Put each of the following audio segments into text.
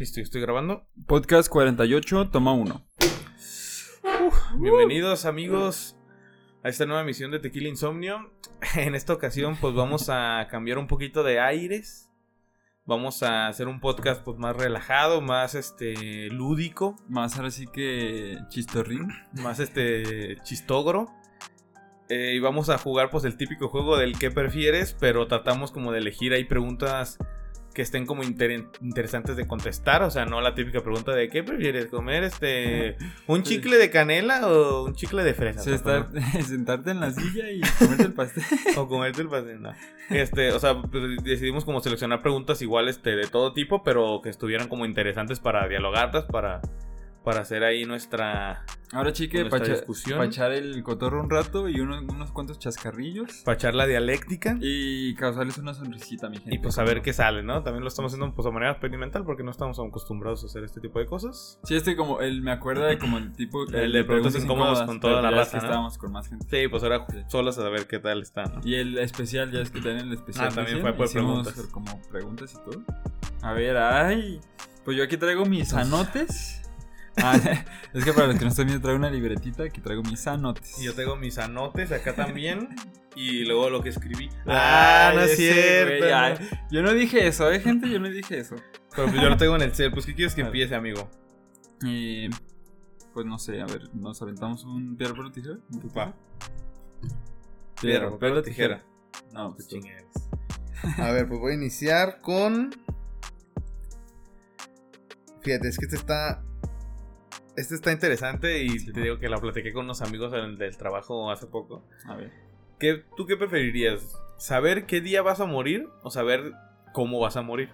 Listo, estoy grabando. Podcast 48, toma 1. Bienvenidos amigos a esta nueva emisión de Tequila Insomnio. En esta ocasión pues vamos a cambiar un poquito de aires. Vamos a hacer un podcast pues más relajado, más este lúdico, Más ahora sí que chistorrín. más este chistogro. Eh, y vamos a jugar pues el típico juego del que prefieres, pero tratamos como de elegir ahí preguntas que estén como inter- interesantes de contestar, o sea, no la típica pregunta de ¿qué prefieres comer este un chicle de canela o un chicle de fresa? Sí, estar- sentarte en la silla y comerte el pastel. o comerte el pastel, no. Este, o sea, pues, decidimos como seleccionar preguntas igual este de todo tipo, pero que estuvieran como interesantes para dialogarlas, para para hacer ahí nuestra Ahora chique, para echar el cotorro un rato y unos, unos cuantos chascarrillos. para echar la dialéctica. Y causarles una sonrisita, mi gente. Y pues a ver qué sale, ¿no? También lo estamos haciendo pues, de manera experimental porque no estamos acostumbrados a hacer este tipo de cosas. Sí, este como, el, me acuerda de como el tipo... El de preguntas incómodas con toda la es raza, que ¿no? estábamos con más gente. Sí, pues ahora Sí. solos a ver qué tal está, ¿no? Y el especial, ya es que también el especial. Ah, también fue por preguntas. como preguntas y todo. A ver, ay. Pues yo aquí traigo mis anotes. Ah, es que para los que no están viendo, traigo una libretita. Aquí traigo mis anotes. Y yo tengo mis anotes acá también. y luego lo que escribí. Ay, no es cierto. güey, ¿no? ay. Yo no dije eso, ¿eh, gente? Yo no dije eso. Pero pues yo lo tengo en el cel. Pues, ¿qué quieres que empiece, amigo? Y. Pues no sé, a ver, ¿nos aventamos un piedra, papel o tijera? Va. Piedra, papel tijera. No, pues ching eres. A ver, pues voy a iniciar con. Fíjate, es que este está. Este está interesante y Sí. te digo que la platiqué con unos amigos del, del trabajo hace poco. A ver. ¿Qué, ¿Tú qué preferirías? ¿Saber qué día vas a morir o saber cómo vas a morir?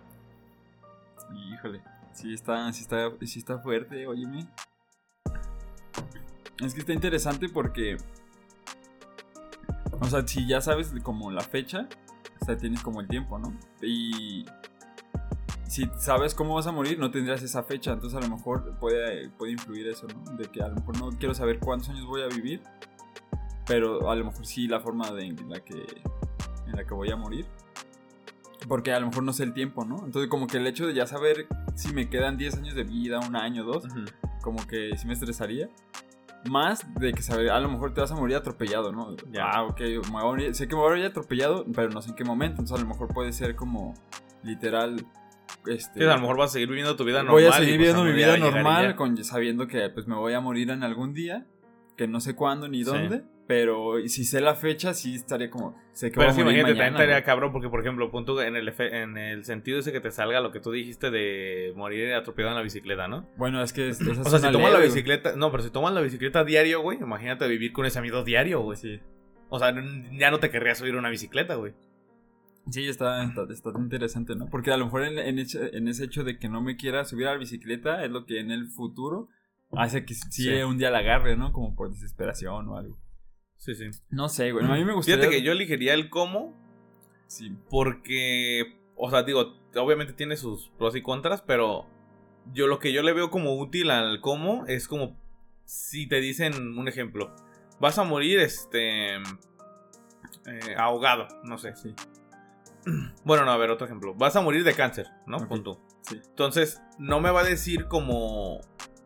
Híjole, sí está, sí está, sí está fuerte, óyeme. Es que está interesante porque. O sea, si ya sabes como la fecha, o sea, tienes como el tiempo, ¿no? Y. Si sabes cómo vas a morir, no tendrías esa fecha. Entonces, a lo mejor puede, puede influir eso, ¿no? De que a lo mejor no quiero saber cuántos años voy a vivir. Pero a lo mejor sí la forma de, en, la que, en la que voy a morir. Porque a lo mejor no sé el tiempo, ¿no? Entonces, como que el hecho de ya saber si me quedan 10 años de vida, un año, dos, como que sí me estresaría. Más de que saber, a lo mejor te vas a morir atropellado, ¿no? Ya. Ah, ok, me voy a morir- sé que me voy a morir atropellado, pero no sé en qué momento. Entonces, a lo mejor puede ser como literal. Este, Sí, a lo mejor vas a seguir viviendo tu vida normal. voy a seguir pues, viviendo mi vida normal, con, sabiendo que pues, me voy a morir en algún día, que no sé cuándo ni Sí. dónde. Pero si sé la fecha, sí estaría como. Sé que Pero sí, imagínate, mañana, también estaría güey. cabrón porque, por ejemplo, punto en el, en el sentido ese que te salga lo que tú dijiste de morir atropellado en la bicicleta, ¿no? Bueno, es que es- O sea, si tomas la bicicleta, no, pero si tomas la bicicleta diario, güey, imagínate vivir con ese amigo diario, güey. Sí. O sea, ya no te querrías subir una bicicleta, güey. Sí, está, está, está interesante, ¿no? Porque a lo mejor en, en ese, en ese hecho de que no me quiera subir a la bicicleta es lo que en el futuro hace que sí, Sí. un día la agarre, ¿no? Como por desesperación o algo. Sí, sí. No sé, güey. A mí me gustaría... Fíjate que yo elegiría el cómo Sí. porque, o sea, digo, obviamente tiene sus pros y contras, pero yo lo que yo le veo como útil al cómo es como si te dicen un ejemplo, vas a morir este eh, ahogado, no sé. Sí. Bueno, no, a ver, otro ejemplo. Vas a morir de cáncer, ¿no? Ok. Punto. Sí. Entonces, no me va a decir como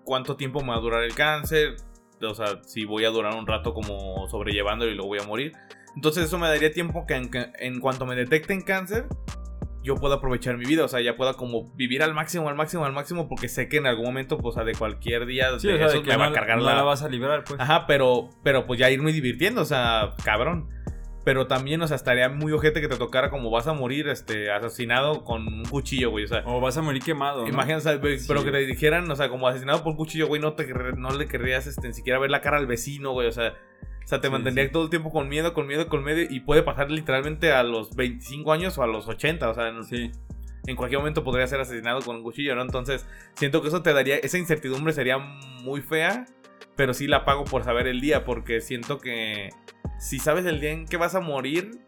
cuánto tiempo me va a durar el cáncer. O sea, si voy a durar un rato como sobrellevándolo y lo voy a morir. Entonces, eso me daría tiempo que en, que en cuanto me detecten cáncer, yo pueda aprovechar mi vida. O sea, ya pueda como vivir al máximo, al máximo, al máximo. Porque sé que en algún momento, pues, o sea, de cualquier día Sí, de o sea, de esos que me va a cargar no la... la vas a librar, pues. Ajá, pero, pero pues ya irme divirtiendo, o sea, cabrón. Pero también, o sea, estaría muy ojete que te tocara como vas a morir, este, asesinado con un cuchillo, güey. O sea, O vas a morir quemado, ¿no? imagínate, o sea, güey, Sí, pero que te dijeran, o sea, como asesinado por cuchillo, güey, no, te, no le querrías, este, ni siquiera ver la cara al vecino, güey. O sea, o sea te Sí, mantendría sí. todo el tiempo con miedo, con miedo, con miedo. Y puede pasar literalmente a los 25 años o a los 80, o sea, en, Sí. en cualquier momento podría ser asesinado con un cuchillo, ¿no? Entonces, siento que eso te daría, esa incertidumbre sería muy fea, pero sí la pago por saber el día, porque siento que si sabes el día en que vas a morir,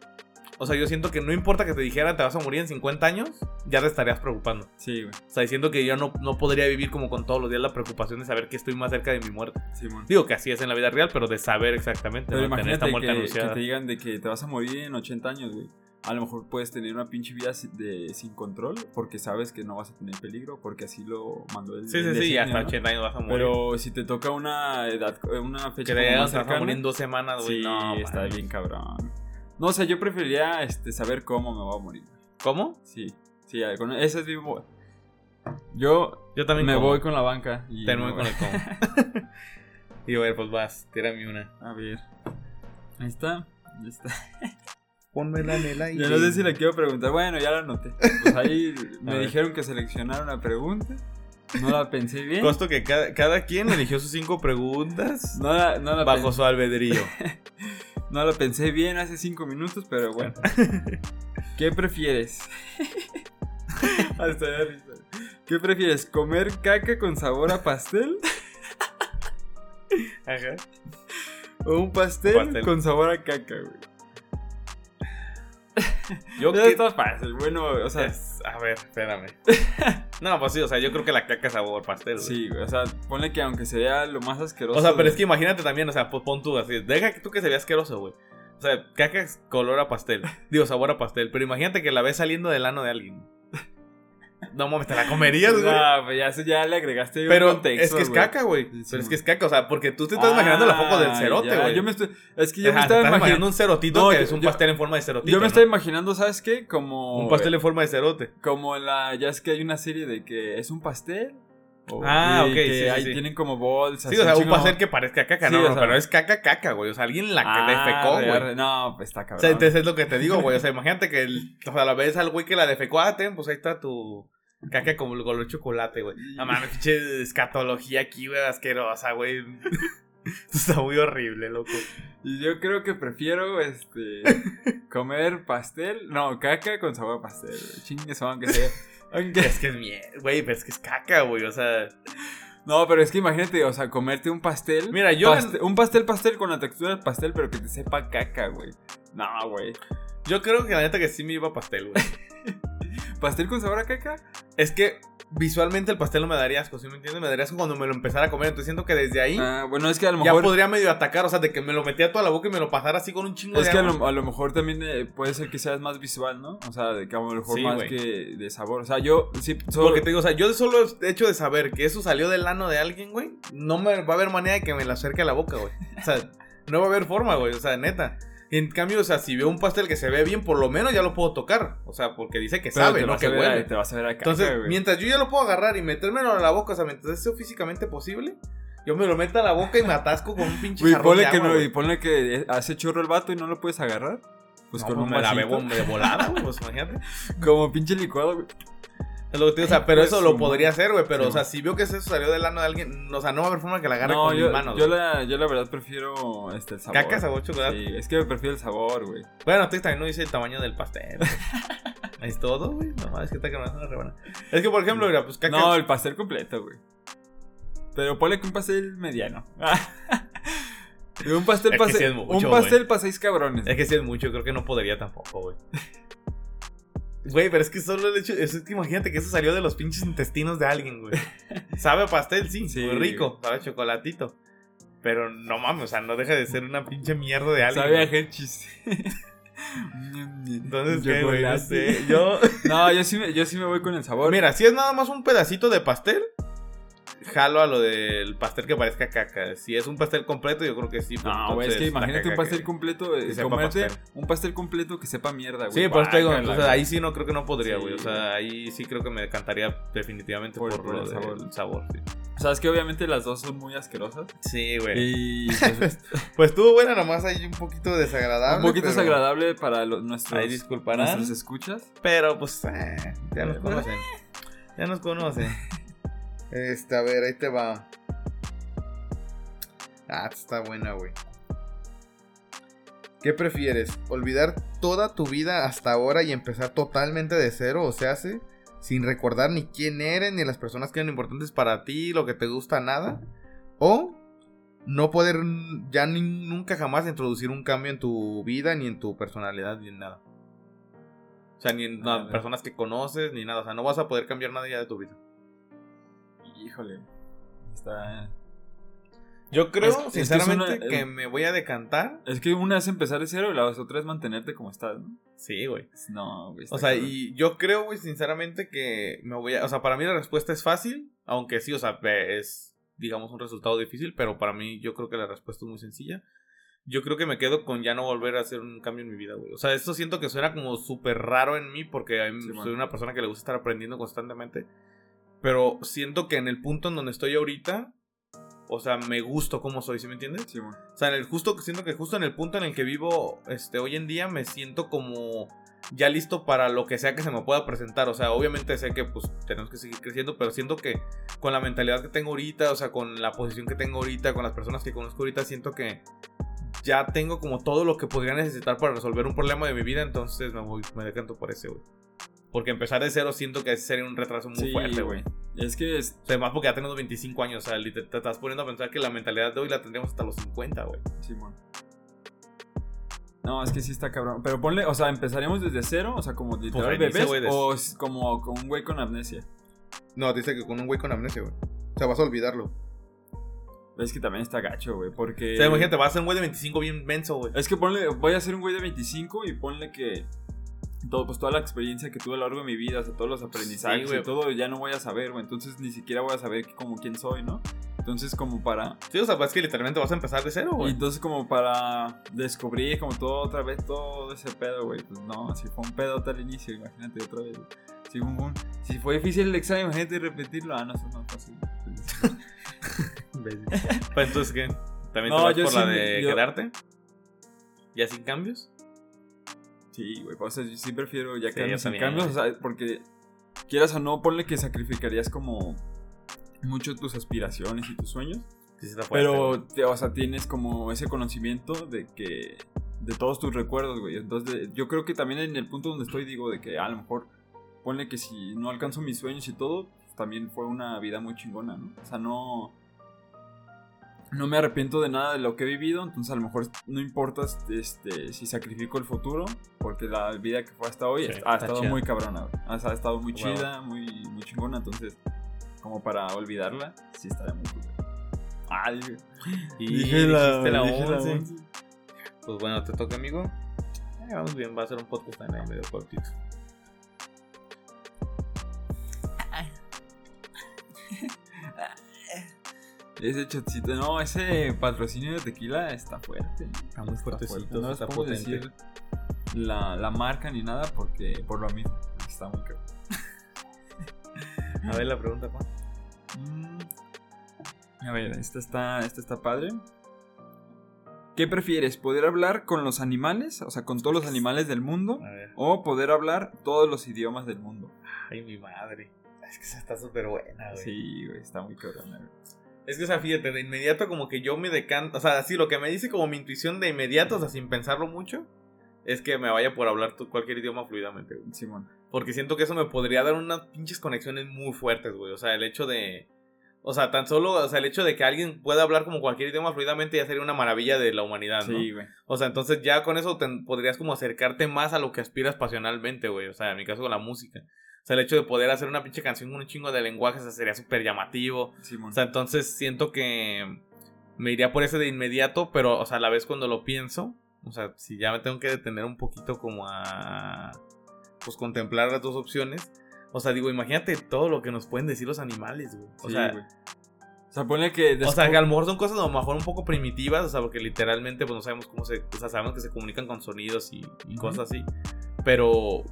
o sea, yo siento que no importa que te dijeran te vas a morir en 50 años, ya te estarías preocupando. Sí, güey. O sea, diciendo que yo no, no podría vivir como con todos los días la preocupación de saber que estoy más cerca de mi muerte. Simón. Digo que así es en la vida real, pero de saber exactamente, Pero ¿no? Tener esta muerte que, que anunciada. te digan de que te vas a morir en 80 años, güey. A lo mejor puedes tener una pinche vida de, sin control porque sabes que no vas a tener peligro, porque así lo mandó el Sí, el sí, sí, designio, hasta ¿no? 80 años vas a morir. Pero si te toca una edad, una que fecha como más vas a cercana, morir en dos semanas, güey. sí, no, está bien cabrón. No, o sea, yo preferiría este, saber cómo me voy a morir. ¿Cómo? Sí, sí, con ese es mi... Yo Yo también me como. voy con la banca. Y Te voy con el cómo. y a ver, pues vas, tírame una. A ver. Ahí está. Ahí está. Pónmela en el aire. Yo no sé si la quiero preguntar. Bueno, ya la anoté. Pues ahí me dijeron que seleccionara una pregunta. No la pensé bien. Costo que cada, cada quien eligió sus cinco preguntas No la, no, la bajo su albedrío. no la pensé bien hace cinco minutos, pero bueno. ¿Qué prefieres? Hasta da risa. ¿Qué prefieres? ¿Comer caca con sabor a pastel? Ajá. ¿O un pastel, Pastel. con sabor a caca, güey? Yo que- está fácil. Bueno, o sea, es- A ver, espérame. No, pues sí, o sea, yo creo que la caca es sabor pastel, güey. sí, o sea, ponle que aunque se vea lo más asqueroso. O sea, pero es que imagínate también, o sea, pues pon tú así. Deja que tú que se vea asqueroso, güey. O sea, caca es color a pastel. Digo, sabor a pastel. Pero imagínate que la ves saliendo del ano de alguien. No mames, te la comerías, güey. No, pues ya, eso ya le agregaste un Pero contexto, es que es güey. caca, güey. Sí, Pero es que es caca, o sea, porque tú te estás imaginando la foco del Ah, cerote, ya, güey. Yo me estoy, es que yo Ajá, me te estaba estás imaginando imaginando. un cerotito No, que yo- es un yo- pastel en forma de cerotito. Yo me ¿no? estoy imaginando, ¿sabes qué? Como. Un pastel en forma de cerote. Como la. Ya es que hay una serie de que es un pastel. O- Ah, ok, Que sí, ahí sí. tienen como bolsas. Sí, o sea, un chingo- pastel que parezca caca, Sí, no, o sea- pero es caca, caca, güey. O sea, alguien la Ah, defecó, güey. No, pues está O cabrón. sea, entonces es lo que te digo, güey. O sea, imagínate que el, o sea, la ves al güey que la defecó, ah, ten, pues ahí está tu caca como el color chocolate, güey. No mames, pinche escatología aquí, güey, asquerosa, güey. Está muy horrible, loco. Y yo creo que prefiero este comer pastel. No, caca con sabor a pastel. Chingue aunque sea. Es que es miel, güey, pero es que es caca, güey. O sea, No, pero es que imagínate, o sea, comerte un pastel. Mira, yo- Un pastel, pastel con la textura del pastel, pero que te sepa caca, güey. No, güey. yo creo que la neta que sí me iba a pastel, güey. ¿Pastel con sabor a caca? Es que visualmente el pastel no me daría asco, ¿sí me entiendes? Me daría asco cuando me lo empezara a comer. Entonces siento que desde ahí Ah, bueno, es que a lo ya mejor. podría medio atacar. O sea, de que me lo metía toda la boca y me lo pasara así con un chingo Es de que a lo, a lo mejor también eh, puede ser que seas más visual, ¿no? O sea, de que a lo mejor Sí, más que de sabor. O sea, yo sí. solo- Porque te digo, o sea, yo de solo el hecho de saber que eso salió del ano de alguien, güey, no me va a haber manera de que me lo acerque a la boca, güey. O sea, no va a haber forma, güey, o sea, neta. En cambio, o sea, si veo un pastel que se ve bien, por lo menos ya lo puedo tocar. O sea, porque dice que pero sabe, no que a- huele. te vas a ver a caca, Entonces, güey. mientras yo ya lo puedo agarrar y metérmelo a la boca, o sea, mientras sea físicamente posible, yo me lo meto a la boca y me atasco con un pinche Güey, ponle de que agua, no, güey. y ponle que hace chorro el vato y no lo puedes agarrar. Pues No, con pues un me la vasito. bebo de volada, güey, pues imagínate. Como pinche licuado, güey. Es lo que te digo, o sea, pero eso lo podría hacer, güey. Pero, Sí, o sea, si veo que eso salió del ano de alguien, o sea, no va a haber forma que la agarre No, con yo, mis manos. yo, la, yo la verdad prefiero este, el sabor. Caca, sabor, chocolate. Sí, es que me prefiero el sabor, güey. Bueno, tú también no dice el tamaño del pastel. es todo, güey. No, es que está que no es una rebana. Es que, por ejemplo, mira, pues caca. No, el pastel completo, güey. Pero ponle que un pastel mediano. un pastel Es que pase- sí es mucho, Un pastel para seis cabrones. Es que sí es mucho, creo que no podría tampoco, güey. Güey, pero es que solo el hecho. Es que imagínate que eso salió de los pinches intestinos de alguien, güey. Sabe a pastel, sí, Sí. muy rico. Sabe a chocolatito. Pero no mames, o sea, no deja de ser una pinche mierda de alguien. Sabe a. Hershey's. Entonces, ¿qué, güey? No sé. Yo. No, yo sí, me, yo sí me voy con el sabor. Mira, si es nada más un pedacito de pastel, jalo a lo del pastel que parezca caca. Si es un pastel completo, yo creo que sí. pues, No, güey, es que imagínate un pastel que- completo. eh, que sepa comerte pastel. un pastel completo que sepa mierda, güey. Sí, por eso digo, entonces ahí sí no creo que no podría, Sí, güey. o sea, ahí sí creo que me decantaría definitivamente Por- por, por lo el sabor. sabor. sí. Sabes que obviamente las dos son muy asquerosas. Sí, güey. Y pues, Pues estuvo buena, nomás hay un poquito desagradable. un poquito pero- desagradable para los, nuestros, Ahí disculparán. nuestros escuchas. Pero pues, eh, ya nos Eh, conocen. Ya nos conocen. Este, a ver, ahí te va. Ah, está buena, güey. ¿Qué prefieres? ¿Olvidar toda tu vida hasta ahora y empezar totalmente de cero? O sea, hace sin recordar ni quién eres, ni las personas que eran importantes para ti, lo que te gusta, nada. O no poder ya ni- nunca jamás introducir un cambio en tu vida, ni en tu personalidad, ni en nada. O sea, ni en las personas que conoces, ni nada. O sea, no vas a poder cambiar nada ya de tu vida. Híjole. Está. Yo creo, Es- es que es sinceramente, una- que eh, me voy a decantar. Es que una es empezar de cero y la otra es mantenerte como estás, ¿no? Sí, güey. No, güey. O sea, cabrón. y yo creo, güey, sinceramente que me voy a... O sea, para mí la respuesta es fácil, aunque sí, o sea, es, digamos, un resultado difícil, pero para mí yo creo que la respuesta es muy sencilla. Yo creo que me quedo con ya no volver a hacer un cambio en mi vida, güey. O sea, esto siento que suena como súper raro en mí porque a mí- Sí, man. soy una persona que le gusta estar aprendiendo constantemente. Pero siento que en el punto en donde estoy ahorita, o sea, me gusto como soy, ¿sí me entiendes? Sí, bueno. O sea, en el justo, siento que justo en el punto en el que vivo este, hoy en día me siento como ya listo para lo que sea que se me pueda presentar. O sea, obviamente sé que pues tenemos que seguir creciendo, pero siento que con la mentalidad que tengo ahorita, o sea, con la posición que tengo ahorita, con las personas que conozco ahorita, siento que ya tengo como todo lo que podría necesitar para resolver un problema de mi vida, entonces me voy, me decanto por ese, güey. Porque empezar de cero siento que sería un retraso muy Sí, fuerte, güey. Es que es. O sea, más porque ya tenemos 25 años, o sea, te, te estás poniendo a pensar que la mentalidad de hoy la tendríamos hasta los 50, güey. Simón. No, es que sí está cabrón. Pero ponle, o sea, empezaríamos desde cero, o sea, como literal ahí dice, bebés, o es como con un güey con amnesia. No, dice que con un güey con amnesia, güey. O sea, vas a olvidarlo. Es que también está gacho, güey, porque... O sea, imagínate, vas a ser un güey de 25 bien menso, güey. Es que ponle, voy a ser un güey de 25 y ponle que todo, pues toda la experiencia que tuve a lo largo de mi vida, o sea, todos los aprendizajes güey. y todo, ya no voy a saber, güey. Entonces ni siquiera voy a saber como quién soy, ¿no? Entonces como para... Sí, o sea, pues es que literalmente vas a empezar de cero, Y güey. entonces como para descubrir como todo otra vez todo ese pedo, güey. Pues no, si fue un pedo al inicio, imagínate otra vez. Si, fue un- si fue difícil el examen, imagínate repetirlo. Ah, no, eso no es fácil. Pues entonces, ¿qué? ¿También No, te vas por sí la de yo- quedarte? ¿Ya sin cambios? Sí, güey, o sea, yo sí prefiero ya Sí, también, cambios, o sea, porque quieras o no, ponle que sacrificarías como mucho tus aspiraciones y tus sueños, Sí, sí pero, te- o sea, tienes como ese conocimiento de que, de todos tus recuerdos, güey, entonces yo creo que también en el punto donde estoy digo de que a lo mejor, ponle que si no alcanzo mis sueños y todo, pues, también fue una vida muy chingona, ¿no? O sea, no... No me arrepiento de nada de lo que he vivido, entonces a lo mejor no importa este, si sacrifico el futuro, porque la vida que fue hasta hoy Sí, ha estado chida. muy cabrona. O sea, ha estado muy chida, muy, muy chingona, entonces como para olvidarla, sí estaría muy cool. Ay, güey. Y Dije la- la dije la 11. once. Pues bueno, te toca, amigo. Eh, vamos bien, va a ser un podcast también medio cortito. Ese chocito, no, ese patrocinio de tequila está fuerte. Está muy fuertecito, fuerte. No les está puedo potente. decir la, la marca ni nada porque por lo mismo. Está muy caro. A ver la pregunta, Juan. Mm. A ver, esta está, esta está padre. ¿Qué prefieres? ¿Poder hablar con los animales? O sea, con todos los animales del mundo. ¿O poder hablar todos los idiomas del mundo? Ay, mi madre. Es que esa está súper buena, güey. Sí, güey, está muy cabrona, güey. Es que, o sea, fíjate, de inmediato como que yo me decanto, o sea, así lo que me dice como mi intuición de inmediato, o sea, sin pensarlo mucho, es que me vaya por hablar cualquier idioma fluidamente, güey. Simón. Porque siento que eso me podría dar unas pinches conexiones muy fuertes, güey. O sea, el hecho de... O sea, tan solo, o sea, el hecho de que alguien pueda hablar como cualquier idioma fluidamente ya sería una maravilla de la humanidad, ¿no? Sí, güey. O sea, entonces ya con eso te- podrías como acercarte más a lo que aspiras pasionalmente, güey. O sea, en mi caso con la música. O sea, el hecho de poder hacer una pinche canción con un chingo de lenguajes o sea, sería súper llamativo. O sea, entonces siento que me iría por ese de inmediato, pero, o sea, a la vez cuando lo pienso, o sea, si ya me tengo que detener un poquito como a, pues, contemplar las dos opciones. O sea, digo, imagínate todo lo que nos pueden decir los animales, güey. O Sí, sea, güey. O sea, ponle que... o sea, que a lo mejor son cosas a lo mejor un poco primitivas, o sea, porque literalmente pues no sabemos cómo se, o sea, sabemos que se comunican con sonidos y, cosas así, pero,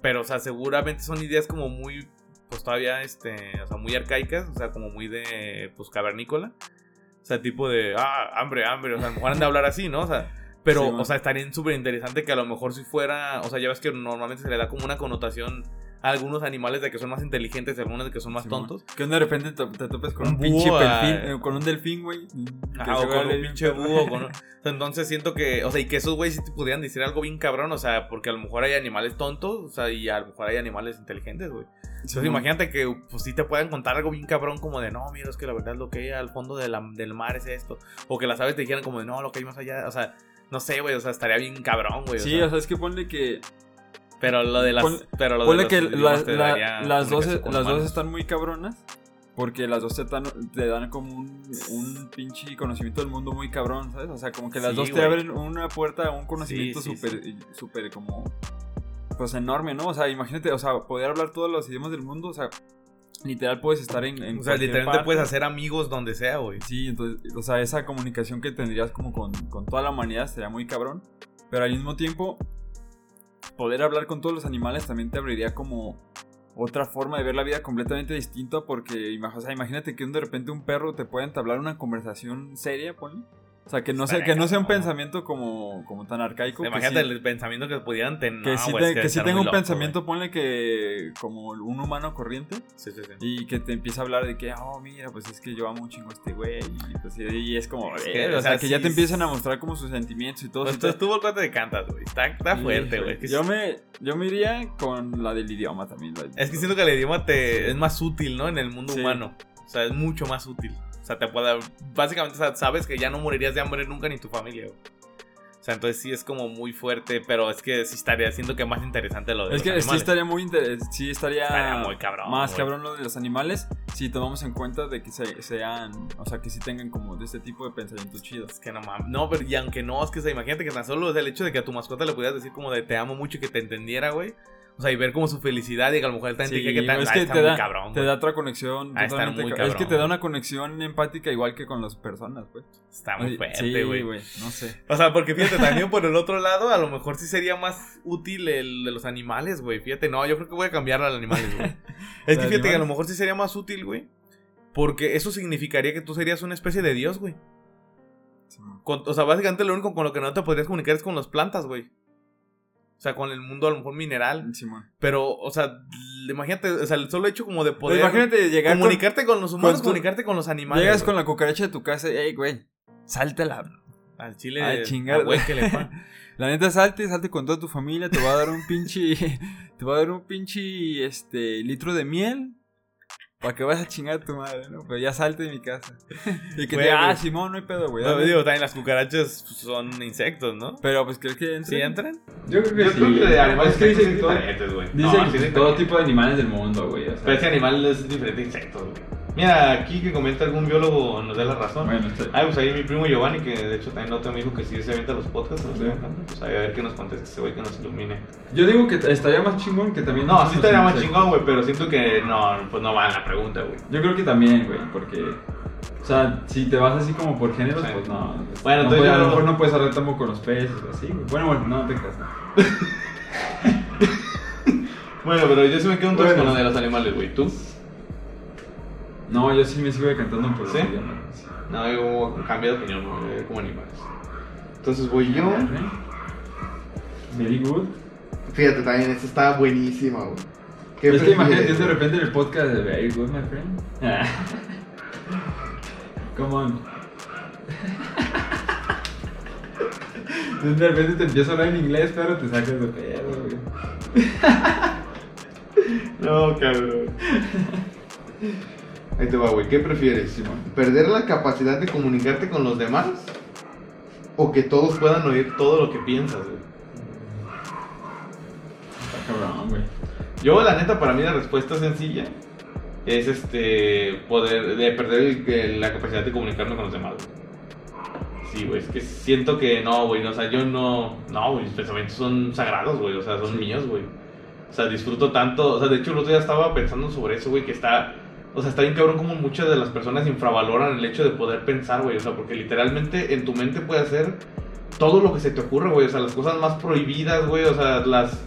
pero, o sea, seguramente son ideas como muy, pues todavía, este, o sea, muy arcaicas, o sea, como muy de, pues, cavernícola, o sea, tipo de, ah, hambre, hambre, o sea, a lo mejor han de hablar así, ¿no? O sea, pero, Sí, o sea, estaría súper interesante que a lo mejor si fuera, o sea, ya ves que normalmente se le da como una connotación algunos animales de que son más inteligentes y algunos de que son más tontos. Que de repente te, te topes con Un un, pinche delfín, ah. eh, con un delfín, güey. o con un pinche búho. con un- o entonces siento que, o sea, y que esos güeyes sí te pudieran decir algo bien cabrón, o sea, porque a lo mejor hay animales tontos, o sea, y a lo mejor hay animales inteligentes, güey. Entonces imagínate que, pues sí te puedan contar algo bien cabrón, como de, no, mira, es que la verdad lo que hay al fondo de la- del mar es esto. O que las aves te dijeran como de, no, lo que hay más allá, o sea, no sé, güey, o sea, estaría bien cabrón, güey. o Sí, sea. o sea, es que ponle que... pero lo de las, pon- pero lo Ponle de que la- la- las, dos, las dos están muy cabronas. Porque las dos te dan, te dan como un, un pinche conocimiento del mundo muy cabrón, ¿sabes? O sea, como que las Sí, dos te abren una puerta a un conocimiento Sí, sí, súper, súper como, pues enorme, ¿no? O sea, imagínate, o sea, poder hablar todos los idiomas del mundo, o sea, literal puedes estar en, en O sea, literalmente parte. puedes hacer amigos donde sea, güey. Sí, entonces, o sea, esa comunicación que tendrías como con, con toda la humanidad sería muy cabrón. Pero al mismo tiempo, poder hablar con todos los animales también te abriría como otra forma de ver la vida completamente distinta. Porque, o imagínate que de repente un perro te pueda entablar una conversación seria, ponle. O sea, que no, sea, que no sea un pensamiento como, como tan arcaico. que Imagínate sí- el pensamiento que pudieran tener. que No, te- que estar tenga un loco, pensamiento, ponle que como un humano corriente. Sí, sí, sí. Y que te empieza a hablar de que, oh, mira, pues es que yo amo un chingo a este güey. Y, pues, y- es como, Es eh, que, o o sea, que ya te empiezan a mostrar como sus sentimientos y todo. Pues sí tú te- estuvo el cuate de cantas, güey. Está, fuerte, güey. Que Yo me, yo me iría con la del idioma también. la- Es que siento que el idioma te es más útil, ¿no? En el mundo humano. O sea, es mucho más útil. O sea, te puede. Básicamente, o sea, sabes que ya no morirías de hambre nunca ni tu familia, güey. O sea, entonces sí es como muy fuerte, pero es que sí estaría siento que más interesante lo de Es los que sí estaría muy sí estaría, Estaría muy cabrón, más güey. cabrón lo de los animales si tomamos en cuenta de que se- sean, o sea, que sí tengan como de este tipo de pensamiento chido. Es que no mames. No, pero y aunque no, es que o sea, imagínate que tan solo es el hecho de que a tu mascota le pudieras decir como de te amo mucho y que te entendiera, güey. O sea, y ver como su felicidad y que a lo mejor él también Sí, que güey, tan, es ah, que está te muy da, cabrón. te güey. da otra conexión. Ah, muy Es que te da güey. una conexión empática igual que con las personas, pues. Está muy fuerte, sí, güey. no sé. O sea, porque fíjate, también por el otro lado, a lo mejor sí sería más útil el de los animales, güey. Fíjate, no, yo creo que voy a cambiar al animales, güey. es que ¿De fíjate que a lo mejor sí sería más útil, güey. Porque eso significaría que tú serías una especie de dios, güey. O sea, básicamente lo único con lo que no te podrías comunicar es con las plantas, güey. O sea, con el mundo a lo mejor mineral. Pero, o sea, imagínate, o sea, el solo hecho como de Pero poder imagínate llegar comunicarte con, los humanos, con tu- comunicarte con los animales. Llegas güey. con la cucaracha de tu casa y, hey, güey, sáltala. Al chile, chingar. que le La neta, salte, salte con toda tu familia, te va a dar un pinche, te va a dar un pinche, este, litro de miel. Para que vayas a chingar a tu madre, ¿no? Pero ya salte de mi casa. y que Güey, te, ah, güey. Simón, no hay pedo, güey. No, dale". digo, también las cucarachas son insectos, ¿no? Pero pues crees que ¿Sí entran? Yo creo que Yo sí. creo que de animales es que dicen que todo, diferentes, güey. dicen No, que es todo tipo de animales del mundo, güey. O sea, Pero ese animal es diferente a insectos, güey. Mira, aquí que comenta algún biólogo nos da la razón. Bueno, está- Ah, pues ahí mi primo Giovanni, que de hecho también otro amigo que sí se avienta los podcasts. Pues ahí a ver qué nos contesta ese güey que nos ilumine. Yo digo que estaría más chingón que también. No, sí estaría más chingón, güey, pero siento que no, pues no va en la pregunta, güey. Yo creo que también, güey, porque. O sea, si te vas así como por géneros, Sí. pues no. Bueno, no entonces puedes- a lo mejor no puedes hablar tampoco con los peces o así, güey. Bueno, bueno, no te creas. no. Bueno, pero yo sí me quedo un Bueno. con lo de los animales, güey. ¿Tú? No, yo sí me sigo decantando por ¿Sí? los. No, yo cambié de opinión, me voy como animales. Entonces voy yo. Very good. Fíjate, también esta está buenísima, güey. ¿Qué Es que imagínate de repente en el podcast de Very good, my friend. Come on. De repente te empiezo a hablar en inglés, pero te sacas de pedo, güey. No, cabrón. Ahí te va, güey. ¿Qué prefieres? Simón. ¿Perder la capacidad de comunicarte con los demás? O que todos puedan oír todo lo que piensas, güey. Está cabrón, güey. Yo, la neta, para mí la respuesta sencilla es este poder de perder el- la capacidad de comunicarme con los demás. güey. Sí, güey, es que siento que no, güey, no, o sea, yo no, no, güey, mis pensamientos son sagrados, güey, o sea, son míos, güey. O sea, disfruto tanto, o sea, de hecho el otro día estaba pensando sobre eso, güey, que está, o sea, está bien cabrón como muchas de las personas infravaloran el hecho de poder pensar, güey, o sea, porque literalmente en tu mente puede hacer todo lo que se te ocurre, güey, o sea, las cosas más prohibidas, güey, o sea, las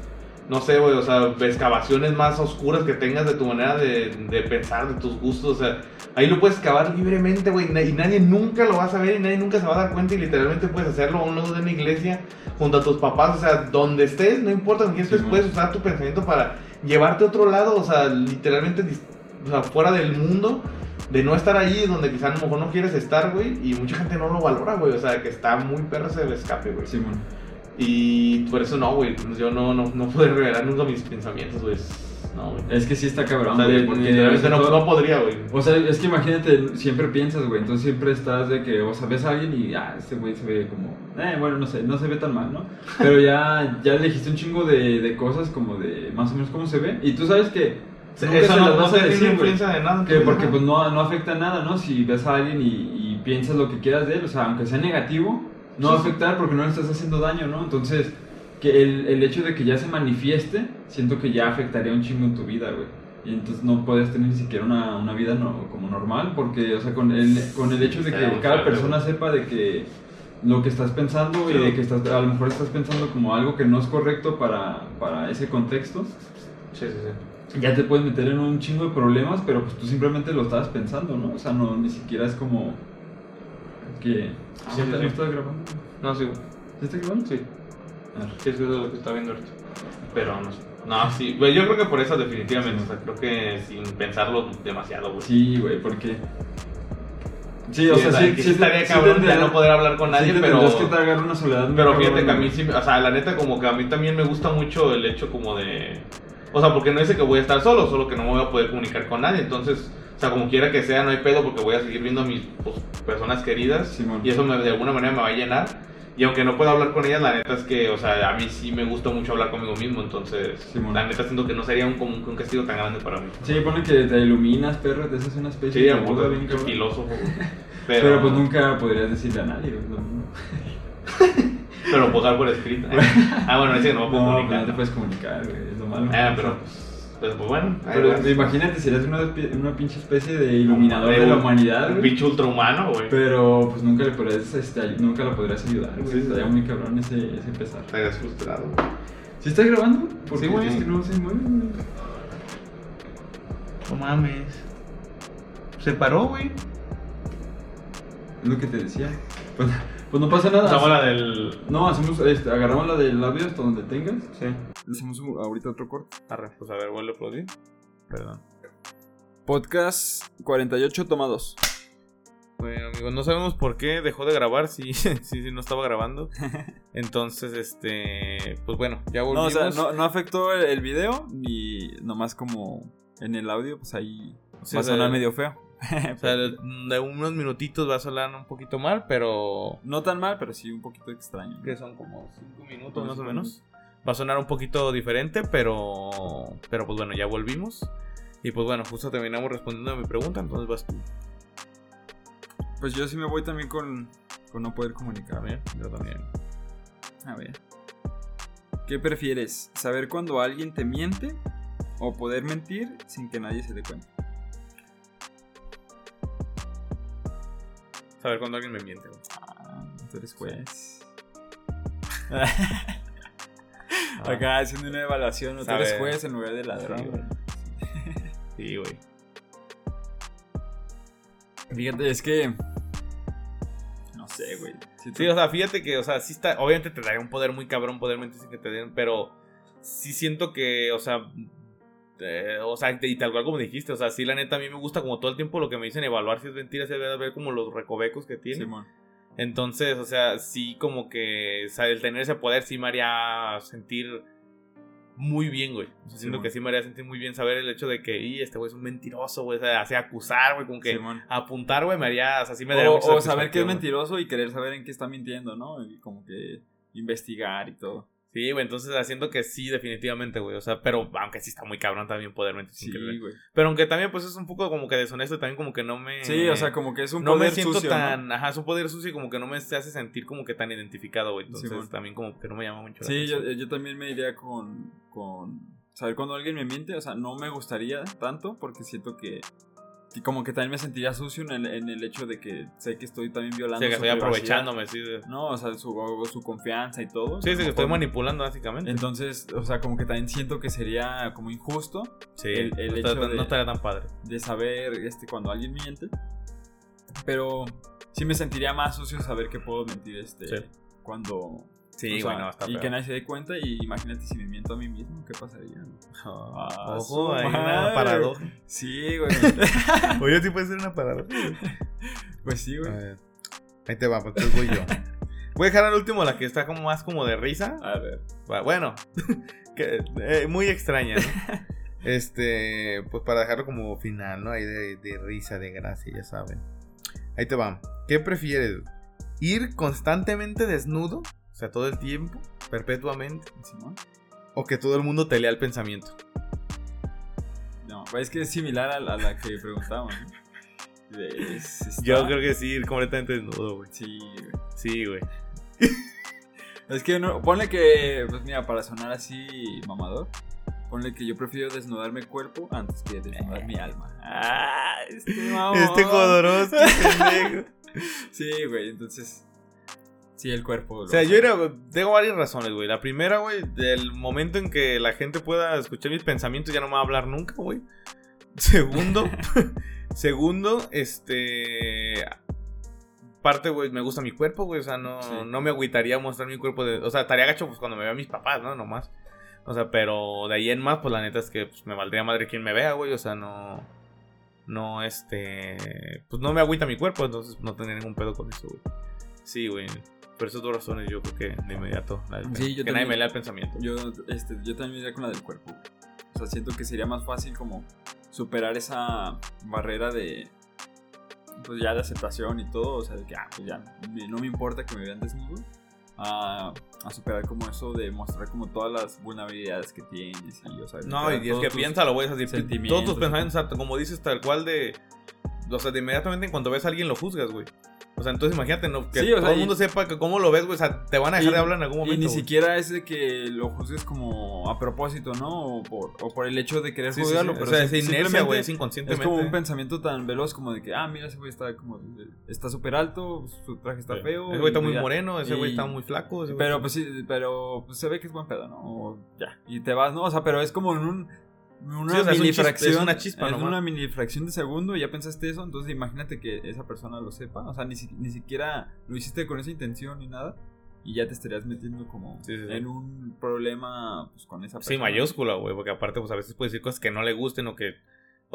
no sé, güey, o sea, excavaciones más oscuras que tengas de tu manera de, de pensar, de tus gustos, o sea, ahí lo puedes excavar libremente, güey, y nadie nunca lo va a saber y nadie nunca se va a dar cuenta y literalmente puedes hacerlo a un lado de una iglesia junto a tus papás, o sea, donde estés, no importa qué estés, Sí, puedes usar tu pensamiento para llevarte a otro lado, o sea, literalmente, o sea, fuera del mundo, de no estar ahí donde quizá a lo mejor no quieres estar, güey, y mucha gente no lo valora, güey, o sea, que está muy perro ese escape, güey. Simón. Y por eso no, güey. pues Yo no, no, no puedo revelar nunca mis pensamientos, güey. No, güey. Es que sí está O cabrón, sea, güey, porque no, no podría, güey. O sea, es que imagínate, siempre piensas, güey, entonces siempre estás de que, o sea, ves a alguien y, ah, este güey se ve como, eh, bueno, no sé, no se ve tan mal, ¿no? Pero ya, ya le dijiste un chingo de, de cosas como de más o menos cómo se ve, y tú sabes que, nunca Eso se no, las no vas a tiene decir, influencia de nada. Que porque pues no, no afecta nada, ¿no? Si ves a alguien y, y piensas lo que quieras de él, o sea, aunque sea negativo, no va a afectar porque no le estás haciendo daño, ¿no? Entonces, que el, el hecho de que ya se manifieste, siento que ya afectaría un chingo en tu vida, güey. Y entonces no puedes tener ni siquiera una, una vida no, como normal, porque, o sea, con el, con el hecho de que muy cada persona sepa de que lo que estás pensando y Sí. de que estás, a lo mejor estás pensando como algo que no es correcto para, para ese contexto, Sí, sí, sí. Ya te puedes meter en un chingo de problemas, pero pues tú simplemente lo estabas pensando, ¿no? O sea, no, ni siquiera es como que... Sí, sí, ¿No sí. estás grabando? No, sí. ¿Sí estás grabando? Sí. Ah, Sí, es es lo que está viendo ahorita. Pero no sé. No, sí. Güey, yo creo que por eso definitivamente. O sea, creo que sin pensarlo demasiado, güey. Sí, güey, porque... Sí, o sea, sí, sí, estaría sí cabrón te ya no poder hablar con nadie, sí te pero... tendrás que tragar una soledad Pero fíjate cabrón, que a mí sí, o sea, la neta como que a mí también me gusta mucho el hecho como de... O sea, porque no dice que voy a estar solo, solo que no me voy a poder comunicar con nadie. Entonces, o sea, como quiera que sea, no hay pedo porque voy a seguir viendo a mis pues, personas queridas. Simón. Y eso me- de alguna manera me va a llenar. Y aunque no pueda hablar con ellas, la neta es que, o sea, a mí sí me gusta mucho hablar conmigo mismo. Entonces, la neta siento que no sería un, un, un castigo tan grande para mí. Sí, pone que te iluminas, perro, te haces una especie Sí, de Buda bien filósofo. Pero, Pero, pues nunca podrías decirle a nadie, güey, lo. Pero posar por escrito. ah, bueno, ese no me puedo No, pues comunicar. no te puedes comunicar, güey, es lo malo. Ah, pero pues, pues, pues bueno. Pero vas. imagínate, serías una, una pinche especie de iluminador de, la humanidad, Un güey. pinche ultrahumano, güey. Pero pues nunca le podrías, este, nunca la podrías ayudar, güey. Sí, sí. Estaría muy cabrón ese, ese pesar. Estarías frustrado. ¿Sí estás grabando? Porque Sí, güey. es que no se mueve, güey. No mames. Se paró, güey. Es lo que te decía. Pues, pues no pasa nada. Usamos la del. No, hacemos, este, agarramos la del audio hasta donde tengas. Sí. Hacemos un- ahorita otro corte. Arre, pues a ver, vuelve a aplaudir. Perdón. Podcast 48, toma 2. Bueno, amigos, no sabemos por qué dejó de grabar, sí, sí, sí, no estaba grabando. Entonces, este, pues bueno, ya No, o volvimos. sea, no, no afectó el, el video, ni nomás como en el audio, pues ahí Sí, va a o sea, sonar medio feo. O sea, de unos minutitos va a sonar un poquito mal, pero No tan mal, pero sí un poquito extraño. que son como 5 minutos más o menos. Va a sonar un poquito diferente, pero pero pues bueno, ya volvimos. Y pues bueno, justo terminamos respondiendo a mi pregunta, entonces vas tú. Pues yo sí me voy también con, con no poder A comunicarme. ver, yo también. A ver. ¿Qué prefieres? ¿Saber cuando alguien te miente o poder mentir sin que nadie se dé cuenta? Saber cuando alguien me miente. güey. Ah, tú eres juez. Ah. Acá haciendo una evaluación, ¿no? Tú eres juez en lugar de ladrón. Güey. Sí, güey. Fíjate, es que. No sé, güey. Si tú- Sí, o sea, fíjate que, o sea, sí está. Obviamente te daría un poder muy cabrón poder mentir sin que te den, pero sí siento que, o sea. Eh, o sea, y tal cual como dijiste, o sea, sí, la neta, a mí me gusta como todo el tiempo lo que me dicen evaluar si es mentira, si es verdad, ver como los recovecos que tiene. Entonces, o sea, sí, como que, o sea, el tener ese poder sí me haría sentir muy bien, güey. O sea, siento que sí me haría sentir muy bien saber el hecho de que, y este güey es un mentiroso, güey, o sea, así acusar, güey, como que apuntar, güey, me haría, o sea, sí me daría O, mucha o saber que es mentiroso y querer saber en qué está mintiendo, ¿no? Y como que investigar y todo. Sí, güey, entonces haciendo que sí, definitivamente, güey. O sea, pero aunque sí está muy cabrón también poder mentir Sí, güey. Pero aunque también, pues es un poco como que deshonesto, también como que no me. Sí, o sea, como que es un no poder me siento sucio, ¿no? tan. Ajá, es un poder sucio y como que no me hace sentir como que tan identificado, güey. Entonces también como que no me llama mucho la Sí, yo, atención. yo también me iría con, con saber cuando alguien me miente. O sea, no me gustaría tanto porque siento que como que también me sentiría sucio en el, en el hecho de que sé que estoy también violando Sí, que su estoy privacidad. aprovechándome, sí. de- No, o sea, su, o su confianza y todo. Sí, sí, que estoy manipulando, básicamente. Entonces, o sea, como que también siento que sería como injusto sí, el- el no, hecho de- no estaría tan padre. de saber este, cuando alguien miente. Pero sí me sentiría más sucio saber que puedo mentir este, Sí. cuando... Sí, o bueno, y que nadie se dé cuenta y imagínate si me miento a mí mismo, ¿qué pasaría? Ah, su Ojo, hay una paradoja. Sí, güey. Oye, sí puede ser una paradoja. pues sí, A güey. ver. Ahí te va, pues entonces voy yo. Voy a dejar al último la que está como más como de risa. A ver. Bueno, que, eh, muy extraña, ¿no? Este, pues para dejarlo como final, ¿no? Ahí de, de risa, de gracia, ya saben. Ahí te va. ¿Qué prefieres? ¿Ir constantemente desnudo? Sea, todo el tiempo, perpetuamente. ¿O que todo el mundo te lea el pensamiento? No. Es que es similar a, la- a la que preguntábamos, ¿no? Es- está- Yo creo que sí, completamente desnudo, güey. Sí, güey. Sí, güey. Es que no, ponle que, pues mira, para sonar así mamador, ponle que yo prefiero desnudar mi cuerpo antes que desnudar mi alma. Ah, este mamón. Este pendejo. Sí, güey, entonces. Sí, el cuerpo. O sea, yo era, tengo varias razones, güey. La primera, güey, del momento en que la gente pueda escuchar mis pensamientos ya no me va a hablar nunca, güey. Segundo, segundo, este parte, güey, me gusta mi cuerpo, güey, o sea, no, Sí. no me agüitaría mostrar mi cuerpo de, o sea, estaría gacho pues cuando me vean mis papás, ¿no? Nomás. O sea, pero de ahí en más, pues la neta es que pues, me valdría madre quien me vea, güey, o sea, no no este, pues no me agüita mi cuerpo, entonces no tendría ningún pedo con eso, güey. Sí, güey. Por esas dos razones yo creo que de inmediato. la del- Sí, yo que nadie también. me lea el pensamiento. Yo, este, yo también me iría con la del cuerpo. O sea, siento que sería más fácil como superar esa barrera de. Pues ya de aceptación y todo. O sea, de que, ah, pues ya, no me importa que me vean desnudo. A, a superar como eso de mostrar como todas las vulnerabilidades que tienes. Y, o sea, No, y es que piénsalo, güey. todos tus pensamientos, como dices, tal cual de. O sea, de inmediatamente en cuanto ves a alguien lo juzgas, güey. O sea, entonces imagínate, ¿no? Que Sí, o todo sea, el y- mundo sepa que cómo lo ves, güey. O sea, te van a dejar Y- de hablar en algún momento. Y ni siquiera es de que lo juzgues como a propósito, ¿no? O por, o por el hecho de querer Sí, sí, sí. juzgarlo. O pero sea, sim- es inercia, güey. Es Es inconscientemente. como un pensamiento tan veloz como de que, ah, mira, ese güey está como. Está súper alto, su traje está feo. Ese güey está muy ya. moreno, ese güey está muy flaco. Pero está- pues sí, pero pues, se ve que es buen pedo, ¿no? O ya. Y te vas, ¿no? O sea, pero es como en un. Una Sí, o sea, es una chispa es nomás. una mini fracción de segundo y ya pensaste eso. Entonces imagínate que esa persona lo sepa. O sea, ni, ni siquiera lo hiciste con esa intención ni nada. Y ya te estarías metiendo como Sí, sí, sí. en un problema pues, con esa Sí, persona. mayúscula, güey. Porque aparte, pues a veces puede decir cosas que no le gusten o que.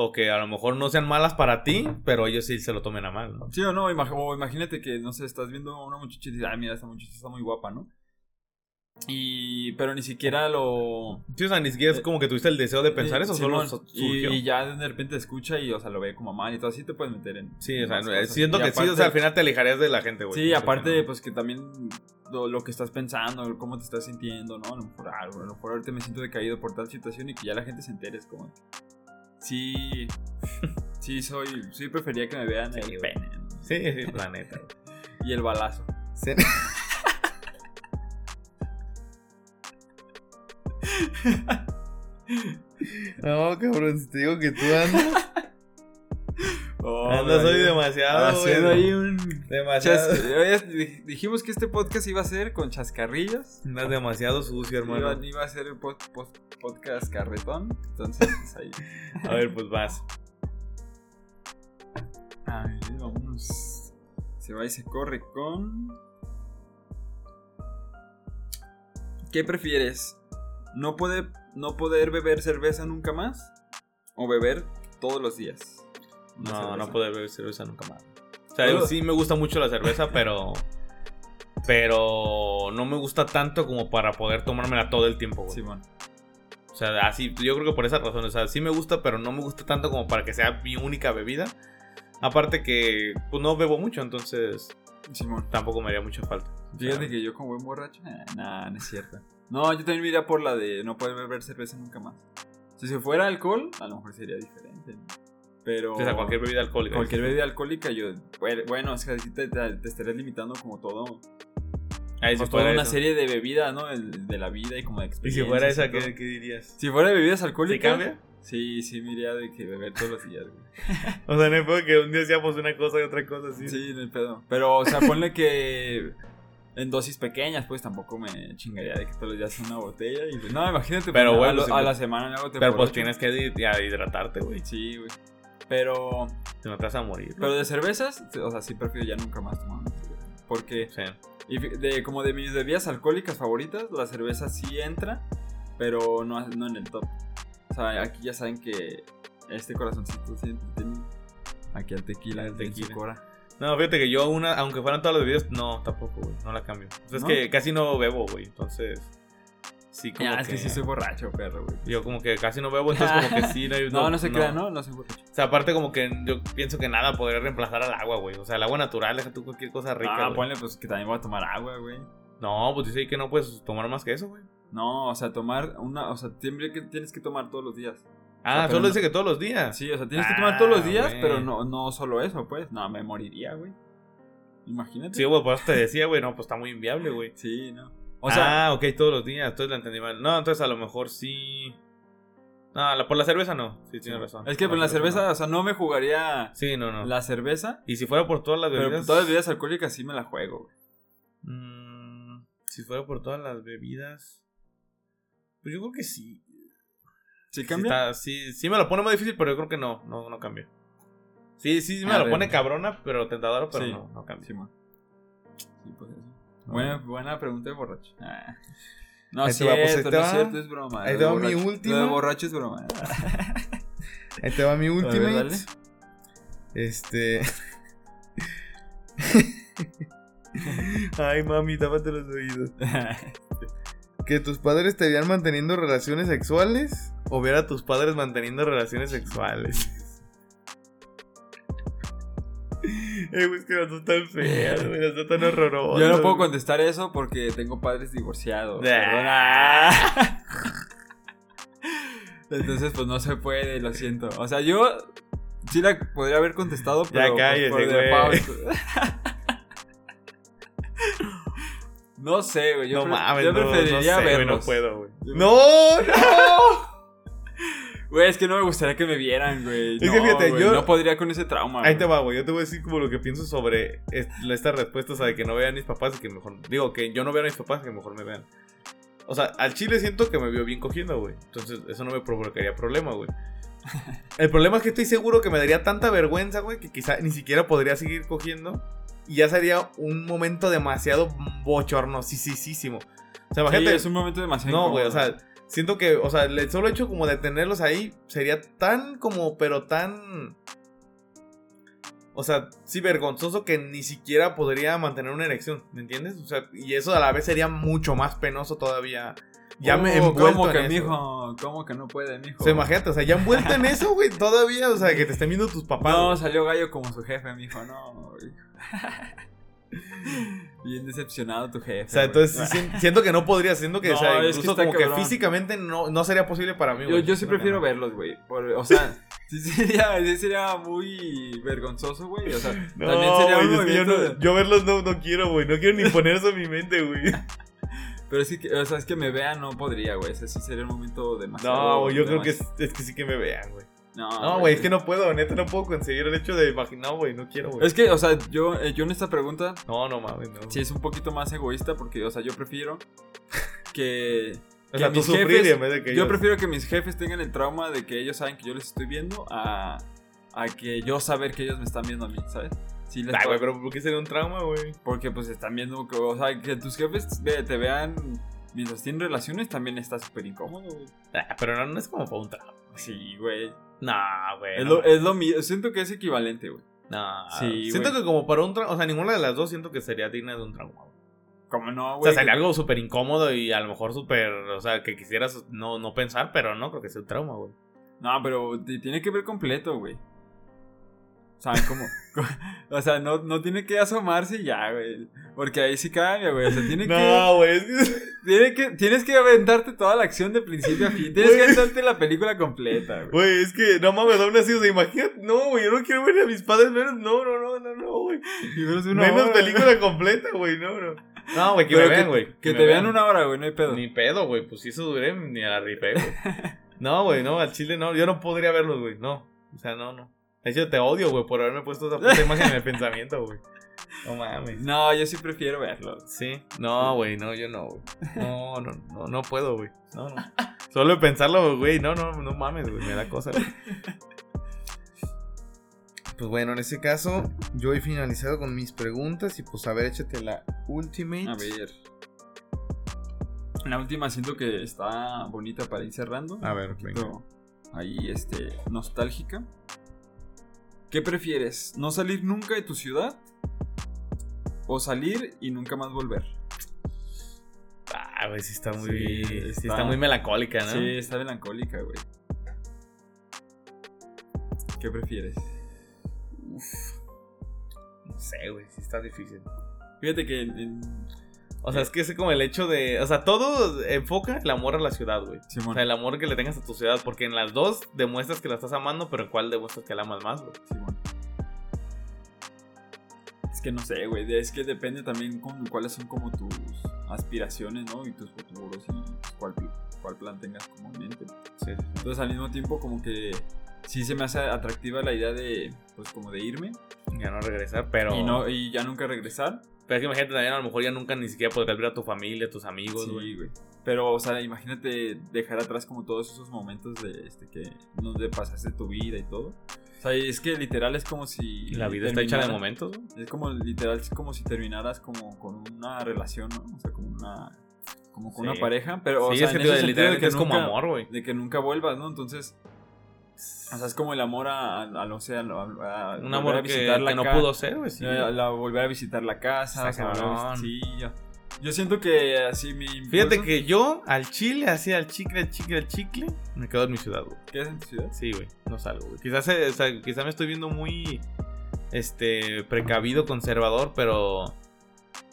O que a lo mejor no sean malas para ti, pero ellos sí se lo tomen a mal, ¿no? Sí o no, Imag- o imagínate que, no sé, estás viendo a una muchacha y dices, ay, mira, esta muchacha está muy guapa, ¿no? Y, pero ni siquiera lo... Sí, o sea, ni siquiera es como que tuviste el deseo de pensar Eh, eso, Simón, solo su- y, surgió. y ya de repente escucha y, o sea, lo ve como mal y todo así, te puedes meter en... Sí, o sea, no, cosas. siento Y que sí, o sea, al final te alejarías de la gente, güey. Sí, aparte, no. pues que también lo, lo que estás pensando, cómo te estás sintiendo, ¿no? A lo mejor, a lo mejor ahorita me siento decaído por tal situación y que ya la gente se entere, es como... Sí, sí, soy, sí prefería que me vean Sí, el pene. Sí, sí, la neta. güey. y el balazo. Se- No, cabrón, si te digo que tú andas. Andas hoy demasiado, Haciendo güey. ahí un... Demasiado. Chas- dijimos que este podcast iba a ser con chascarrillos. Andas demasiado sucio, hermano. iba a ser pod- pod- podcast carretón. Entonces, pues ahí. A ver, pues vas. A ver, vámonos. Se va y se corre con. ¿Qué prefieres? ¿No, puede, ¿No poder beber cerveza nunca más? ¿O beber todos los días? No, cerveza. no puedo beber cerveza nunca más. O sea, sí me gusta mucho la cerveza, pero. Pero no me gusta tanto como para poder tomármela todo el tiempo, güey. Simón. O sea, así, yo creo que por esa razón. O sea, sí me gusta, pero no me gusta tanto como para que sea mi única bebida. Aparte que, pues no bebo mucho, entonces Simón. tampoco me haría mucha falta. O sea, Fíjate que yo como buen borracho. eh, nah, no es cierto. No, yo también me iría por la de no poder beber cerveza nunca más. Si se fuera alcohol, a lo mejor sería diferente. ¿no? Pero. o sea, cualquier bebida alcohólica. Cualquier bebida alcohólica, yo. Bueno, es que te, te, te estarías limitando como todo. Ahí si toda una eso. serie de bebidas, ¿no? El- de la vida y como de Y experiencias. si fuera esa, y. ¿qué, qué dirías? Si fuera de bebidas ¿Sí alcohólicas. cambia? Sí, sí, me iría de que beber todos los días, güey. O sea, no puedo que un día hacíamos una cosa y otra cosa así. Sí, no hay pedo. Pero, o sea, ponle que en dosis pequeñas, pues tampoco me chingaría de que todos los días una botella. Y, pues, no, imagínate, Pero pues, bueno, a, lo- a pues- la semana hago Pero pues tienes que hidratarte, güey. Sí, güey. Pero, Si no te vas a morir. pero de cervezas, o sea, sí prefiero ya nunca más tomar. Porque, Sí. y de, como de mis bebidas alcohólicas favoritas, la cerveza sí entra, pero no, no en el top. O sea, aquí ya saben que este corazoncito siempre tiene aquí al tequila, el tequila. No, fíjate que yo una, aunque fueran todas las bebidas, no, tampoco, güey. No la cambio. O sea, es ¿No? que casi no bebo, güey. Entonces, sí, como Ya, que... es que sí soy borracho, perro, güey. Yo como que casi no bebo, entonces como que sí, no, No, no, se crean, ¿no? No soy borracho. O sea, aparte como que yo pienso que nada podría reemplazar al agua, güey. O sea, el agua natural, deja tú cualquier cosa rica, Ah, güey. ponle pues que también voy a tomar agua, güey. No, pues dice ahí que no puedes tomar más que eso, güey. No, o sea, tomar una, o sea, siempre que tienes que tomar todos los días. Ah, pero solo no- dice que todos los días. Sí, o sea, tienes que Ah, tomar todos los días, pero no, no solo eso, pues. No, me moriría, güey. Imagínate. Sí, güey, por eso te decía, güey, no, pues está muy inviable, güey. Sí, no. O sea, ah, ok, todos los días, entonces la entendí mal. No, entonces a lo mejor sí. No, la- por la cerveza no. Sí, tienes razón. es que Por la cerveza, no. o sea, no me jugaría Sí, no, no. la cerveza, Y si fuera por todas las pero bebidas. por todas las bebidas alcohólicas sí me la juego, güey. Mm, si fuera por todas las bebidas. Pues yo creo que sí. ¿Sí Sí, cambia? está- sí, sí me lo pone muy difícil, pero yo creo que no, no, no cambia. Sí, sí, sí me A lo ver. pone cabrona, pero tentadora, pero Sí. no, no cambia. Sí, man. Sí, pues eso. Buena, buena pregunta de borracho. Ah. No es va, pues, cierto, te no es va. cierto, es broma. Ahí te va mi última. Lo de borracho es broma. Ahí te va mi dale. Este. Ay, mami, tápate los oídos. Que tus padres te vean manteniendo relaciones sexuales. O ver a tus padres manteniendo relaciones sexuales. Eh, güey, es que las dos están feas, güey, las dos están horrorosas. Yo no puedo contestar eso porque tengo padres divorciados. Perdona. Entonces, pues no se puede, lo siento. O sea, yo sí la podría haber contestado, Ya pero. pues, cállese, por No sé, güey. Yo, no pre- mames, yo no, no preferiría sé, no puedo, güey. ¡No, no! Güey, es que no me gustaría que me vieran, güey. Es que No, fíjate, güey, yo- No podría con ese trauma. Ahí te va, güey. Yo te voy a decir como lo que pienso sobre est- esta respuesta, o sea, de que no vean mis papás y que mejor. Digo, que yo no vea a mis papás y que mejor me vean. O sea, al chile siento que me veo bien cogiendo, güey. Entonces, eso no me provocaría problema, güey. El problema es que estoy seguro que me daría tanta vergüenza, güey, que quizá ni siquiera podría seguir cogiendo. Y ya sería un momento demasiado bochornosísimo. O sea, Sí, imagínate. es un momento demasiado. No, güey, o sea, siento que, o sea, el solo hecho como de tenerlos ahí sería tan como, pero tan... O sea, sí, vergonzoso que ni siquiera podría mantener una erección, ¿me entiendes? O sea, y eso a la vez sería mucho más penoso todavía. Ya me he Oh, envuelto ¿Cómo en que, eso. mijo? ¿Cómo que no puede, mijo? O sea, imagínate, o sea, ya envuelto en eso, güey, todavía, o sea, que te estén viendo tus papás. No, güey. salió gallo como su jefe, mijo, no. güey. Bien decepcionado tu jefe. O sea, entonces sí siento que no podría, siento que, o sea, que incluso como que físicamente no, no sería posible para mí, Yo, güey. yo sí prefiero verlos, güey. por- O sea, sí sería, sí sería muy vergonzoso, güey. O sea, también sería un güey, que yo, yo verlos no, no quiero, güey. No quiero ni poner eso en mi mente, güey. Pero es que, o sea, es que me vean no podría, güey. Ese sí sería un momento demasiado. No, yo creo que es, es que sí que me vean, güey. No, No, güey, es que no puedo, neta, no puedo conseguir el hecho de imaginar, güey. No quiero, güey. Es que, o sea, yo, eh, yo en esta pregunta No, no mames, no. sí es un poquito más egoísta porque, o sea, yo prefiero que. o que sea, tú mis sufrir jefes- en vez de que Yo ellos- prefiero que mis jefes tengan el trauma de que ellos saben que yo les estoy viendo a, a que yo saber que ellos me están viendo a mí, ¿sabes? Sí, les Ay, güey, pero ¿por qué sería un trauma, güey? Porque pues están viendo, que, o sea, que tus jefes te vean mientras tienen relaciones también está súper incómodo, güey. Ah, pero no, no es como para un trauma. Sí, güey. No, güey. Es no. lo, es lo mío, siento que es equivalente, güey. No, Sí, siento güey. que como para un trauma, o sea, ninguna de las dos siento que sería digna de un trauma. güey. ¿Cómo no, O güey? sea, sería algo súper incómodo y a lo mejor súper, o sea, que quisieras no, no pensar, pero no creo que sea un trauma, güey. No, pero tiene que ver completo, güey. O sea, como... o sea, no, no tiene que asomarse y ya, güey. Porque ahí sí cambia, güey. O sea, tiene que... No, güey, es que... Tiene que, tienes que aventarte toda la acción de principio a fin. Tienes que aventarte la película completa, güey. Güey, es que no mames, aún así, o sea, imagínate, no, güey, yo no quiero ver a mis padres menos, no, no, no, no, no, güey. Menos una Menos hora, película completa, güey, no, no. No, güey, que Pero me vean, güey. Que, te vean una hora, güey, no hay pedo. Ni pedo, güey, pues si eso duré, ni a la ripé, güey. No, güey, no, al chile no, yo no podría verlos, güey, no. O sea, no, no. De hecho, te odio, güey, por haberme puesto esa puta imagen en el pensamiento, güey. No mames. No, yo sí prefiero verlo. Sí, no, güey, no, yo no, güey. No, no, no, no puedo, güey. No, no. Solo pensarlo, güey, no, no, no mames, güey, me da cosa, güey. Pues bueno, en ese caso, yo he finalizado con mis preguntas y pues a ver, échate la ultimate. A ver. La última siento que está bonita para ir cerrando. A ver, venga. Ahí, este, nostálgica. ¿Qué prefieres? ¿No salir nunca de tu ciudad? ¿O salir y nunca más volver? Ah, güey, sí está muy. Sí, Sí, está- muy melancólica, ¿no? Sí, está melancólica, güey. ¿Qué prefieres? No sé, güey, sí está difícil. Fíjate que en- en- O sea, es que es como el hecho de. O sea, todo enfoca el amor a la ciudad, güey. Simón. O sea, el amor que le tengas a tu ciudad. Porque en las dos demuestras que la estás amando, pero en cuál demuestras que la amas más, güey. Simón. Es que no sé, güey. Es que depende también con cuáles son como tus aspiraciones, ¿no? Y tus futuros y pues, cuál, cuál plan tengas como en mente. Sí. Entonces al mismo tiempo como que sí se me hace atractiva la idea de, pues como de irme Ya no regresar, pero. y, no, y ya nunca regresar. Pero es que imagínate también, a lo mejor ya nunca ni siquiera podrás ver a tu familia, a tus amigos, güey. Sí, güey. Pero, o sea, imagínate dejar atrás como todos esos momentos de este que donde pasaste tu vida y todo. O sea, es que literal es como si La vida está hecha de momentos, güey. Es como literal es como si terminaras como con una relación, ¿no? O sea, como una como con Sí. una pareja, pero o sí, sea, es en que ese de- literalmente de es como nunca- amor, güey. de que nunca vuelvas, ¿no? Entonces, o sea, es como el amor a, no sé, a, a- a Un amor a que, visitar la que no pudo ser, güey. Sí. a volver a visitar la casa, o sí, yo, yo siento que así mi Fíjate impulso- que yo al chile, así al chicle, al chicle, al chicle, me quedo en mi ciudad, güey. ¿Qué es en tu ciudad? Sí, güey, no salgo, güey. Quizás, eh, o sea, quizás me estoy viendo muy, este, precavido, conservador, pero,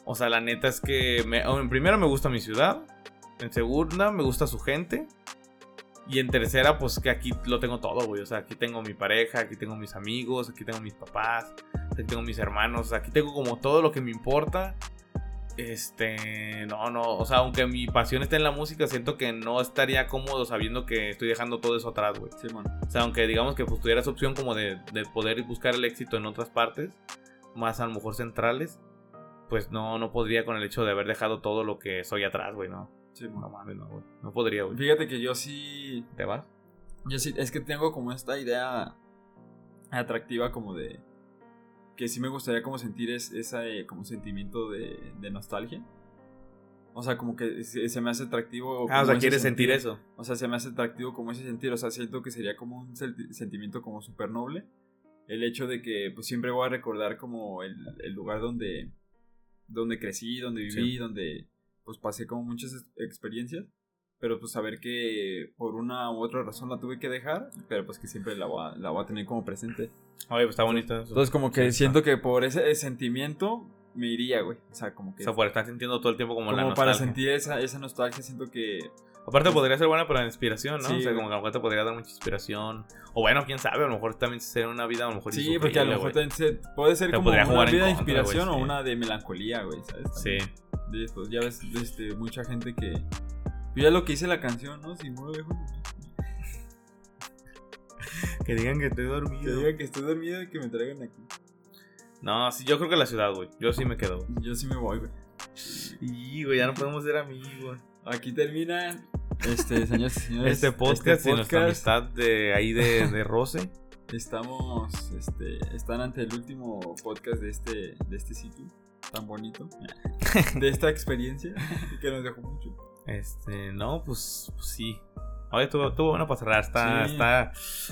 o sea, la neta es que, me, en primera me gusta mi ciudad, en segunda me gusta su gente, y en tercera, pues que aquí lo tengo todo, güey. O sea, aquí tengo mi pareja, aquí tengo mis amigos, aquí tengo mis papás, aquí tengo mis hermanos, aquí tengo como todo lo que me importa. Este, no, no, o sea, aunque mi pasión esté en la música, siento que no estaría cómodo sabiendo que estoy dejando todo eso atrás, güey. Simón. O sea, aunque digamos que pues tuvieras opción como de, de poder buscar el éxito en otras partes, más a lo mejor centrales, pues no, no podría con el hecho de haber dejado todo lo que soy atrás, güey, no. Simón. No mames, no, güey. No podría, güey. Fíjate que yo sí ¿Te vas? Yo sí, es que tengo como esta idea atractiva como de que sí me gustaría como sentir es, ese como sentimiento de, de nostalgia. O sea, como que se, se me hace atractivo. Ah, o sea, quieres sentir sentir. eso. O sea, se me hace atractivo como ese sentir. O sea, siento que sería como un senti- sentimiento como súper noble. El hecho de que pues siempre voy a recordar como el, el lugar donde, donde crecí, donde viví, Sí. donde pues pasé como muchas ex- experiencias. Pero pues saber que por una u otra razón la tuve que dejar, pero pues que siempre la voy a, la voy a tener como presente. Oye, pues está bonito eso. Entonces como que Sí, siento que por ese sentimiento me iría, güey. O sea, como O que... sea, por estar sintiendo todo el tiempo como, como la para nostalgia. sentir esa, esa nostalgia, siento que... Aparte podría ser buena para la inspiración, ¿no? Sí, o sea, como que a lo mejor te podría dar mucha inspiración. O bueno, quién sabe, a lo mejor también sería una vida a lo mejor Sí, porque a lo mejor también se- puede ser Te como una vida de inspiración o sí. una de melancolía, güey, ¿sabes? Sí. De, pues, ya ves, este, mucha gente que... Pues ya lo que dice la canción, ¿no? Si mueve. Que digan que estoy Que dormido. digan que estoy dormido y que me traigan aquí. No, sí, yo creo que la ciudad, güey. Yo sí me quedo. güey. Yo sí me voy, güey. Y, güey, ya no podemos ser amigos. Aquí termina, este, señores y señores. Este podcast y nuestra amistad de ahí de, de Roce. Estamos, este, están ante el último podcast de este, de este sitio tan bonito, de esta experiencia que nos dejó mucho. Este, no, pues, pues sí. Oye, tuvo, tuvo bueno para cerrar. Está, Sí. está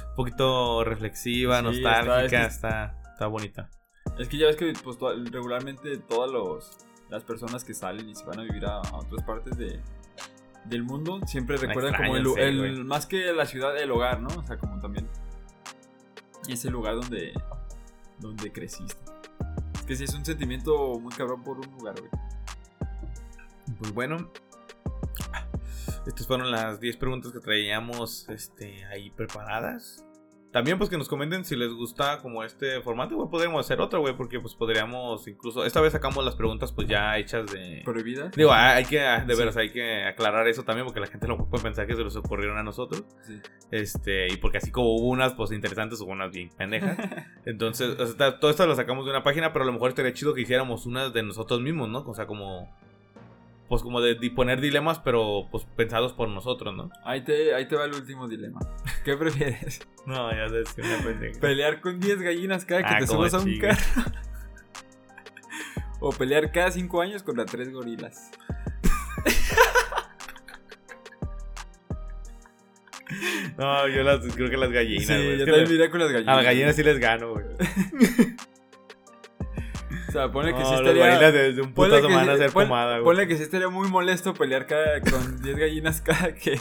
un poquito reflexiva, Sí, nostálgica, está- está, es está, bonita. Es que ya ves que pues, regularmente todas los, las personas que salen y se van a vivir a, a otras partes de, del mundo siempre recuerdan como el, el- güey. más que la ciudad, el hogar, ¿no? O sea, como también ese lugar donde, donde creciste. Que sí es un sentimiento muy cabrón por un lugar. Pues bueno, estas fueron las 10 preguntas que traíamos este, ahí preparadas. También pues que nos comenten si les gusta como este formato, igual podríamos hacer otro, güey, porque pues podríamos incluso, esta vez sacamos las preguntas pues ya hechas de... Prohibidas. Digo, hay hay que, de Sí. veras, hay que aclarar eso también porque la gente lo puede pensar que se los ocurrieron a nosotros. Sí. Este, y porque así como hubo unas pues interesantes, hubo unas bien pendejas. Entonces, o sea, todo esto lo sacamos de una página, pero a lo mejor estaría chido que hiciéramos unas de nosotros mismos, ¿no? O sea, como. Pues como de, poner dilemas, pero pues pensados por nosotros, ¿no? Ahí te, ahí te va el último dilema. ¿Qué prefieres? No, ya sé, es que una pendeja. ¿Pelear con 10 gallinas cada que Ah, te subas a un carro? ¿O pelear cada 5 años contra 3 gorilas? No, yo las, creo que las gallinas, sí, yo también me iría con las gallinas. a las gallinas sí les gano, güey. Sea, ponle que No, sí las estaría... desde un ponle putazo que sí- pon- pomada, güey. Ponle que sí estaría muy molesto pelear cada, con 10 gallinas cada que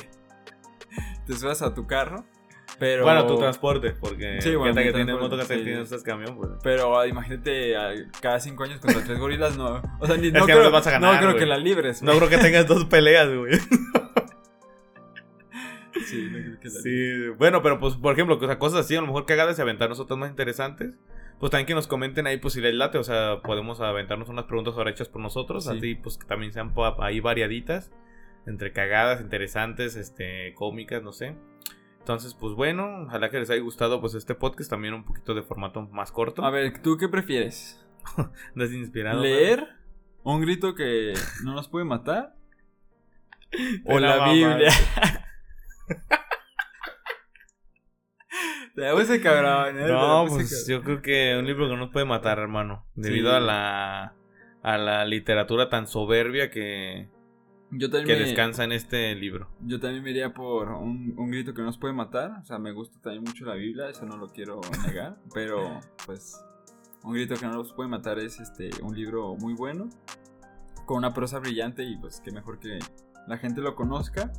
te subas a tu carro. Pero, Bueno, tu transporte, porque Sí, bueno, que tienes moto, que sí. tienes camión, pues. Pero ah, imagínate, ah, cada cinco años contra tres gorilas, no. O sea, ni, Es no, que no creo, les vas a ganar, no creo güey. que la libres. No creo que tengas dos peleas, güey. Sí, no creo que la Sí, bueno, pero pues, por ejemplo, o sea, cosas así, a lo mejor cagadas y aventarnos otras más interesentes. Pues también que nos comenten ahí, pues si les late, o sea, podemos aventarnos unas preguntas ahora hechas por nosotros, Sí. así pues que también sean ahí variaditas, entre cagadas, interesantes, este, cómicas, no sé. Entonces, pues bueno, ojalá que les haya gustado pues este podcast, también un poquito de formato más corto. A ver, ¿tú qué prefieres? Desinspirado. ¿Leer un grito que no nos puede matar? ¿O la la Biblia? cabrón, ¿eh? No, pues yo creo que un libro que no nos puede matar, hermano. Debido Sí. a la a la literatura tan soberbia que, Yo también, que me, descansa en este libro. yo también me iría por un, un grito que no nos puede matar. O sea, me gusta también mucho la Biblia, eso no lo quiero negar. pero, pues, un grito que no nos puede matar es este un libro muy bueno. Con una prosa brillante y pues que mejor que la gente lo conozca.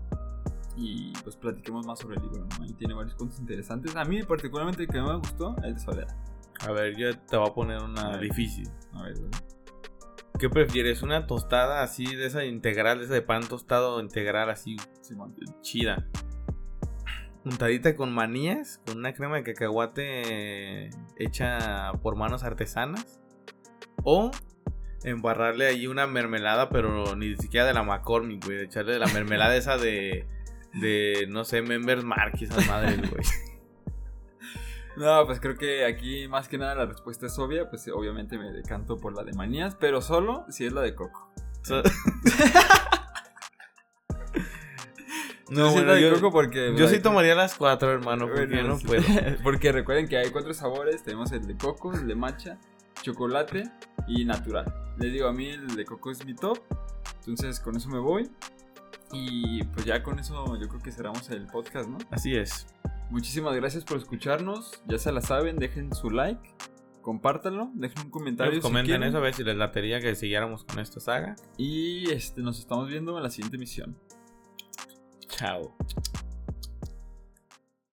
Y pues platiquemos más sobre el libro, ¿no? Y tiene varios puntos interesantes. A mí particularmente el que me gustó es de Soledad. A ver, yo te voy a poner una A difícil. A ver. ¿Qué prefieres? ¿Una tostada así de esa integral, de esa de pan tostado integral así Simón. chida? Untadita con manías, con una crema de cacahuate hecha por manos artesanas. O embarrarle ahí una mermelada, pero ni siquiera de la McCormick, güey. Echarle la mermelada esa de, de no sé, Members Mark y esas madres, güey. No, pues creo que aquí más que nada la respuesta es obvia. Pues obviamente me decanto por la de manías, pero solo si es la de coco. So- No, bueno, yo, coco porque. yo sí tomaría las cuatro, hermano, porque bueno, no puedo. porque recuerden que hay cuatro sabores. Tenemos el de coco, el de matcha, chocolate y natural. Les digo, a mí el de coco es mi top. Entonces con eso me voy. Y pues ya con eso yo creo que cerramos el podcast, ¿no? Así es. Muchísimas gracias por escucharnos. Ya se la saben, dejen su like, compártanlo, dejen un comentario. comenten eso a ver si les latería que siguiéramos con esta saga. Y este, nos estamos viendo en la siguiente misión. Chao.